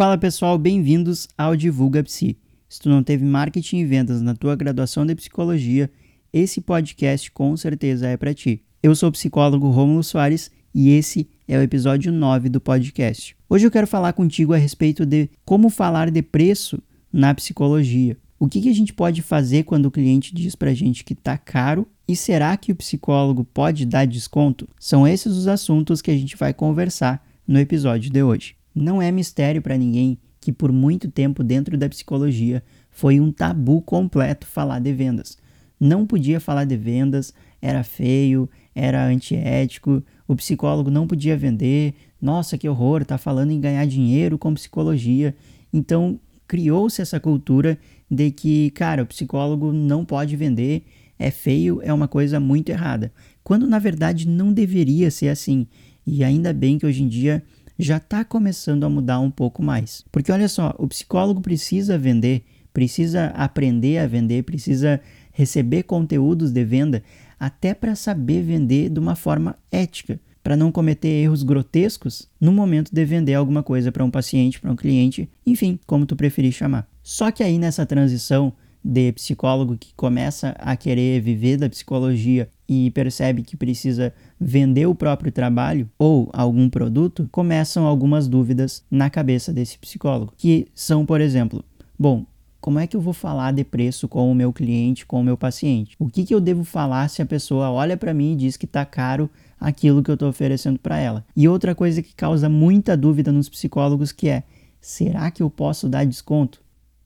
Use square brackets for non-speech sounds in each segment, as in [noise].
Fala pessoal, bem-vindos ao Divulga Psi. Se tu não teve marketing e vendas na tua graduação de psicologia, esse podcast com certeza é para ti. Eu sou o psicólogo Rômulo Soares e esse é o episódio 9 do podcast. Hoje eu quero falar contigo a respeito de como falar de preço na psicologia. O que, que a gente pode fazer quando o cliente diz para a gente que está caro e será que o psicólogo pode dar desconto? São esses os assuntos que a gente vai conversar no episódio de hoje. Não é mistério para ninguém que por muito tempo dentro da psicologia foi um tabu completo falar de vendas. Não podia falar de vendas, era feio, era antiético, o psicólogo não podia vender. Nossa, que horror, tá falando em ganhar dinheiro com psicologia. Então, criou-se essa cultura de que, cara, o psicólogo não pode vender, é feio, é uma coisa muito errada. Quando na verdade não deveria ser assim. E ainda bem que hoje em dia já está começando a mudar um pouco mais. Porque olha só, o psicólogo precisa vender, precisa aprender a vender, precisa receber conteúdos de venda, até para saber vender de uma forma ética, para não cometer erros grotescos no momento de vender alguma coisa para um paciente, para um cliente, enfim, como tu preferir chamar. Só que aí nessa transição de psicólogo que começa a querer viver da psicologia e percebe que precisa vender o próprio trabalho ou algum produto, começam algumas dúvidas na cabeça desse psicólogo, que são, por exemplo, bom, como é que eu vou falar de preço com o meu cliente, com o meu paciente? O que, que eu devo falar se a pessoa olha para mim e diz que está caro aquilo que eu estou oferecendo para ela? E outra coisa que causa muita dúvida nos psicólogos que é, será que eu posso dar desconto?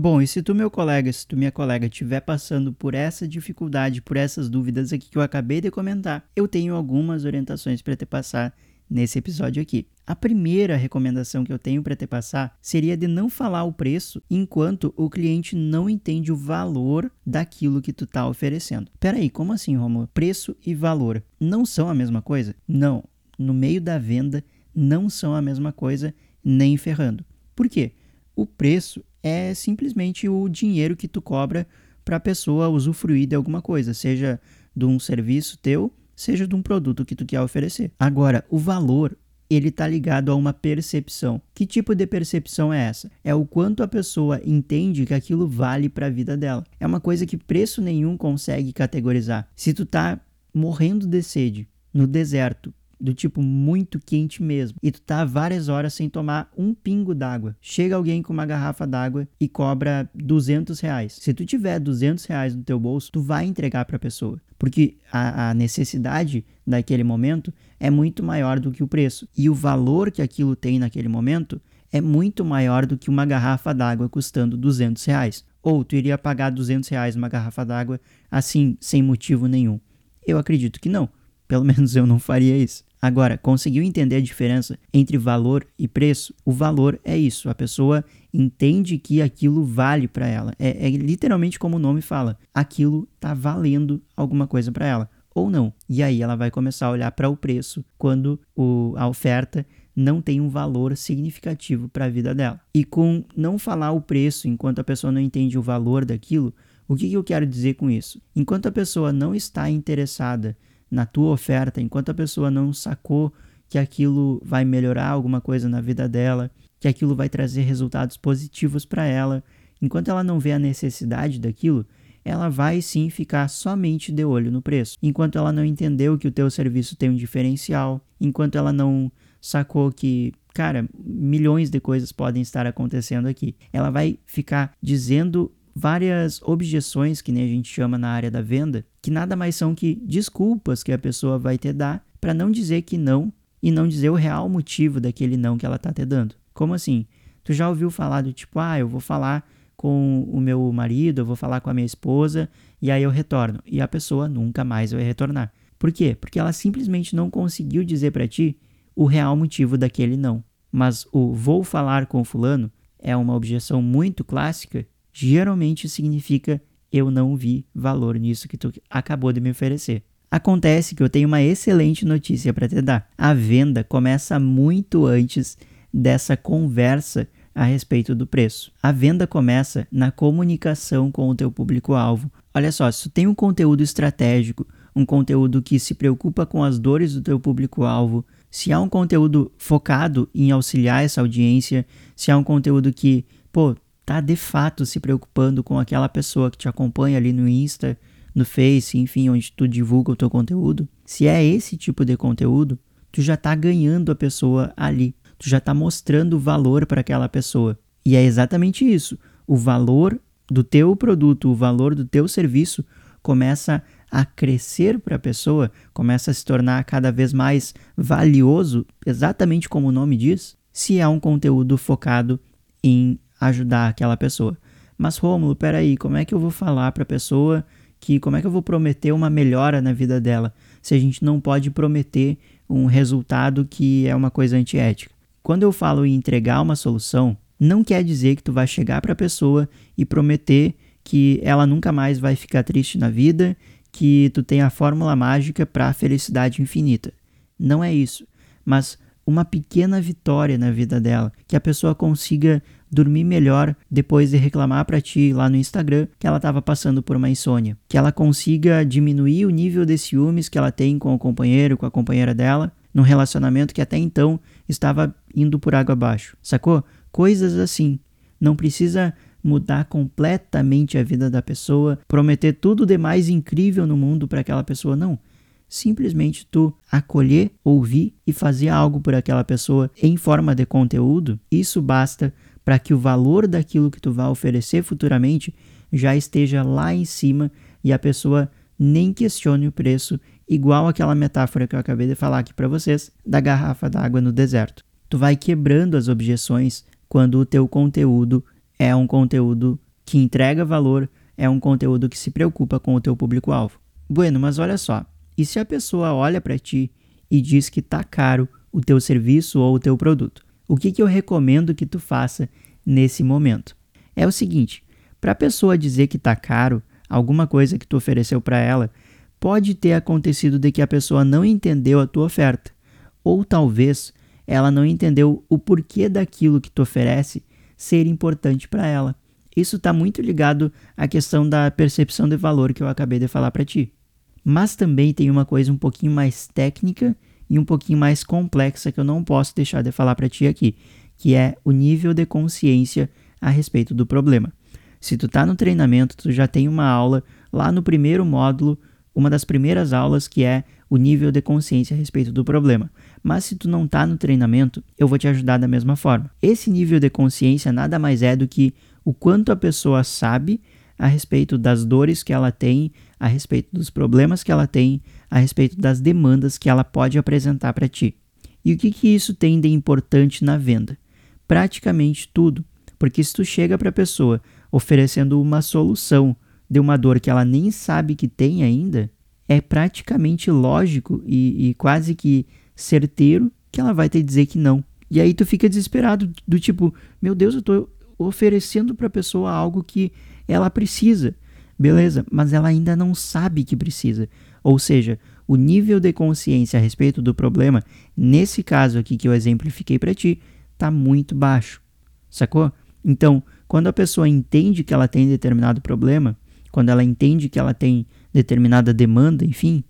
Bom, e se tu, meu colega, se tu, minha colega, estiver passando por essa dificuldade, por essas dúvidas aqui que eu acabei de comentar, eu tenho algumas orientações para te passar nesse episódio aqui. A primeira recomendação que eu tenho para te passar seria de não falar o preço enquanto o cliente não entende o valor daquilo que tu está oferecendo. Peraí, como assim, Romulo? Preço e valor não são a mesma coisa? Não. No meio da venda, não são a mesma coisa, nem ferrando. Por quê? O preço é simplesmente o dinheiro que tu cobra para a pessoa usufruir de alguma coisa, seja de um serviço teu, seja de um produto que tu quer oferecer. Agora, o valor ele está ligado a uma percepção. Que tipo de percepção é essa? É o quanto a pessoa entende que aquilo vale para a vida dela. É uma coisa que preço nenhum consegue categorizar. Se tu tá morrendo de sede no deserto do tipo muito quente mesmo, e tu tá várias horas sem tomar um pingo d'água. Chega alguém com uma garrafa d'água e cobra 200 reais. Se tu tiver 200 reais no teu bolso, tu vai entregar para a pessoa, porque a, a necessidade daquele momento é muito maior do que o preço e o valor que aquilo tem naquele momento é muito maior do que uma garrafa d'água custando 200 reais. Ou tu iria pagar 200 reais uma garrafa d'água assim, sem motivo nenhum? Eu acredito que não. Pelo [laughs] menos eu não faria isso. Agora, conseguiu entender a diferença entre valor e preço? O valor é isso, a pessoa entende que aquilo vale para ela. É, é, literalmente como o nome fala, aquilo está valendo alguma coisa para ela ou não. E aí ela vai começar a olhar para o preço quando o, a oferta não tem um valor significativo para a vida dela. E com não falar o preço enquanto a pessoa não entende o valor daquilo, o que, que eu quero dizer com isso? Enquanto a pessoa não está interessada na tua oferta, enquanto a pessoa não sacou que aquilo vai melhorar alguma coisa na vida dela, que aquilo vai trazer resultados positivos para ela, enquanto ela não vê a necessidade daquilo, ela vai sim ficar somente de olho no preço. Enquanto ela não entendeu que o teu serviço tem um diferencial, enquanto ela não sacou que, cara, milhões de coisas podem estar acontecendo aqui. Ela vai ficar dizendo várias objeções, que nem a gente chama na área da venda, que nada mais são que desculpas que a pessoa vai te dar para não dizer que não e não dizer o real motivo daquele não que ela tá te dando. Como assim? Tu já ouviu falar do tipo, ah, eu vou falar com o meu marido, eu vou falar com a minha esposa e aí eu retorno. E a pessoa nunca mais vai retornar. Por quê? Porque ela simplesmente não conseguiu dizer para ti o real motivo daquele não. Mas o vou falar com fulano é uma objeção muito clássica geralmente significa eu não vi valor nisso que tu acabou de me oferecer. Acontece que eu tenho uma excelente notícia para te dar. A venda começa muito antes dessa conversa a respeito do preço. A venda começa na comunicação com o teu público-alvo. Olha só, se tu tem um conteúdo estratégico, um conteúdo que se preocupa com as dores do teu público-alvo, Se há um conteúdo focado em auxiliar essa audiência, se há um conteúdo que, pô, tá de fato se preocupando com aquela pessoa que te acompanha ali no Insta, no Face, enfim, onde tu divulga o teu conteúdo, se é esse tipo de conteúdo, tu já tá ganhando a pessoa ali. Tu já tá mostrando valor para aquela pessoa. E é exatamente isso. O valor do teu produto, o valor do teu serviço começa a crescer para a pessoa, começa a se tornar cada vez mais valioso, exatamente como o nome diz, se é um conteúdo focado em ajudar aquela pessoa. Mas Rômulo, peraí, como é que eu vou falar para a pessoa que como é que eu vou prometer uma melhora na vida dela se a gente não pode prometer um resultado que é uma coisa antiética? Quando eu falo em entregar uma solução, não quer dizer que tu vai chegar para a pessoa e prometer que ela nunca mais vai ficar triste na vida, que tu tem a fórmula mágica para a felicidade infinita. Não é isso, mas uma pequena vitória na vida dela, que a pessoa consiga dormir melhor depois de reclamar para ti lá no Instagram que ela estava passando por uma insônia, que ela consiga diminuir o nível de ciúmes que ela tem com o companheiro, com a companheira dela, num relacionamento que até então estava indo por água abaixo. Sacou? Coisas assim. Não precisa mudar completamente a vida da pessoa, prometer tudo de mais incrível no mundo para aquela pessoa, não simplesmente tu acolher, ouvir e fazer algo por aquela pessoa em forma de conteúdo, isso basta para que o valor daquilo que tu vai oferecer futuramente já esteja lá em cima e a pessoa nem questione o preço, igual aquela metáfora que eu acabei de falar aqui para vocês da garrafa d'água no deserto. Tu vai quebrando as objeções quando o teu conteúdo é um conteúdo que entrega valor, é um conteúdo que se preocupa com o teu público-alvo. Bueno, mas olha só, e se a pessoa olha para ti e diz que tá caro o teu serviço ou o teu produto? O que, que eu recomendo que tu faça nesse momento? É o seguinte, para a pessoa dizer que tá caro alguma coisa que tu ofereceu para ela, pode ter acontecido de que a pessoa não entendeu a tua oferta, ou talvez ela não entendeu o porquê daquilo que tu oferece ser importante para ela. Isso está muito ligado à questão da percepção de valor que eu acabei de falar para ti. Mas também tem uma coisa um pouquinho mais técnica e um pouquinho mais complexa que eu não posso deixar de falar para ti aqui, que é o nível de consciência a respeito do problema. Se tu tá no treinamento, tu já tem uma aula lá no primeiro módulo, uma das primeiras aulas que é o nível de consciência a respeito do problema. Mas se tu não tá no treinamento, eu vou te ajudar da mesma forma. Esse nível de consciência nada mais é do que o quanto a pessoa sabe a respeito das dores que ela tem, a respeito dos problemas que ela tem, a respeito das demandas que ela pode apresentar para ti. E o que, que isso tem de importante na venda? Praticamente tudo, porque se tu chega para a pessoa oferecendo uma solução de uma dor que ela nem sabe que tem ainda, é praticamente lógico e, e quase que certeiro que ela vai te dizer que não. E aí tu fica desesperado, do tipo, meu Deus, eu estou oferecendo para a pessoa algo que ela precisa, beleza, mas ela ainda não sabe que precisa. Ou seja, o nível de consciência a respeito do problema, nesse caso aqui que eu exemplifiquei para ti, está muito baixo. Sacou? Então, quando a pessoa entende que ela tem determinado problema, quando ela entende que ela tem determinada demanda, enfim,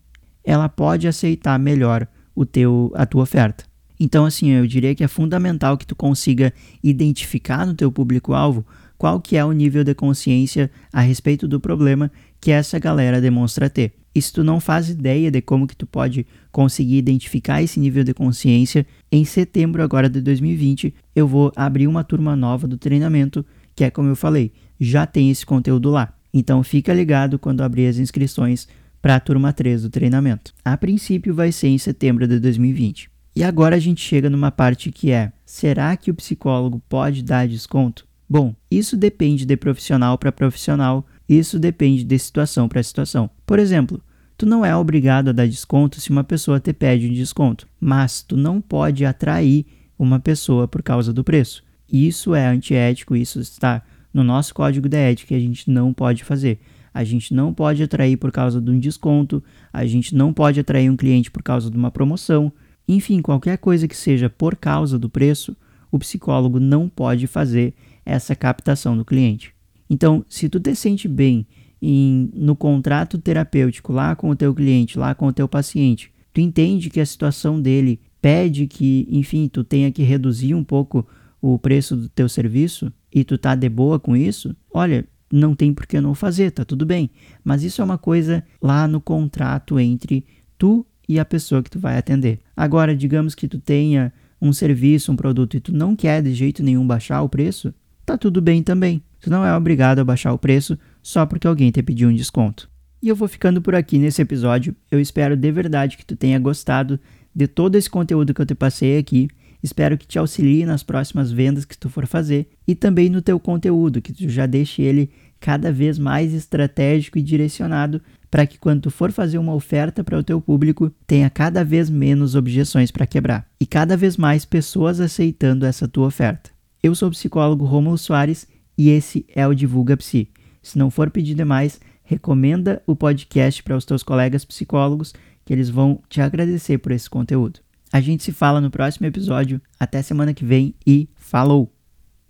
ela pode aceitar melhor o teu a tua oferta. Então, assim, eu diria que é fundamental que tu consiga identificar no teu público-alvo qual que é o nível de consciência a respeito do problema que essa galera demonstra ter. E se tu não faz ideia de como que tu pode conseguir identificar esse nível de consciência, em setembro agora de 2020, eu vou abrir uma turma nova do treinamento, que é como eu falei, já tem esse conteúdo lá. Então fica ligado quando abrir as inscrições para a turma 3 do treinamento. A princípio vai ser em setembro de 2020. E agora a gente chega numa parte que é: será que o psicólogo pode dar desconto? Bom, isso depende de profissional para profissional, isso depende de situação para situação. Por exemplo, tu não é obrigado a dar desconto se uma pessoa te pede um desconto, mas tu não pode atrair uma pessoa por causa do preço. Isso é antiético, isso está no nosso código de ética, a gente não pode fazer. A gente não pode atrair por causa de um desconto, a gente não pode atrair um cliente por causa de uma promoção. Enfim, qualquer coisa que seja por causa do preço, o psicólogo não pode fazer essa captação do cliente. Então, se tu te sente bem em, no contrato terapêutico lá com o teu cliente, lá com o teu paciente, tu entende que a situação dele pede que, enfim, tu tenha que reduzir um pouco o preço do teu serviço e tu tá de boa com isso, olha, não tem por que não fazer, tá tudo bem. Mas isso é uma coisa lá no contrato entre tu e a pessoa que tu vai atender. Agora, digamos que tu tenha um serviço, um produto e tu não quer de jeito nenhum baixar o preço, tá tudo bem também. Tu não é obrigado a baixar o preço só porque alguém te pediu um desconto. E eu vou ficando por aqui nesse episódio. Eu espero de verdade que tu tenha gostado de todo esse conteúdo que eu te passei aqui. Espero que te auxilie nas próximas vendas que tu for fazer e também no teu conteúdo, que tu já deixe ele cada vez mais estratégico e direcionado para que quando tu for fazer uma oferta para o teu público, tenha cada vez menos objeções para quebrar e cada vez mais pessoas aceitando essa tua oferta. Eu sou o psicólogo Romulo Soares e esse é o Divulga Psi. Se não for pedir demais, recomenda o podcast para os teus colegas psicólogos que eles vão te agradecer por esse conteúdo. A gente se fala no próximo episódio. Até semana que vem e falou!